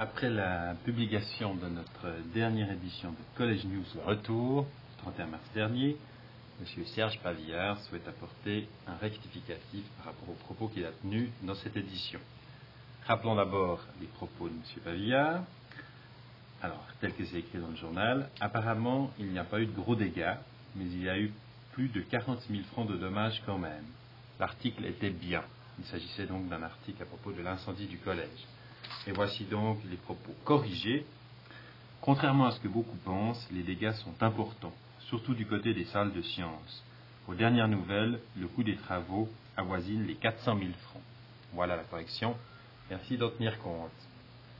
Après la publication de notre dernière édition de College News Retour, le 31 mars dernier, M. Serge Pavillard souhaite apporter un rectificatif par rapport aux propos qu'il a tenus dans cette édition. Rappelons d'abord les propos de M. Pavillard. Alors, tel que c'est écrit dans le journal, apparemment, il n'y a pas eu de gros dégâts, mais il y a eu plus de 40 000 francs de dommages quand même. L'article était bien. Il s'agissait donc d'un article à propos de l'incendie du collège. Et voici donc les propos corrigés. Contrairement à ce que beaucoup pensent, les dégâts sont importants, surtout du côté des salles de sciences. Aux dernières nouvelles, le coût des travaux avoisine les 400 000 francs. Voilà la correction. Merci d'en tenir compte.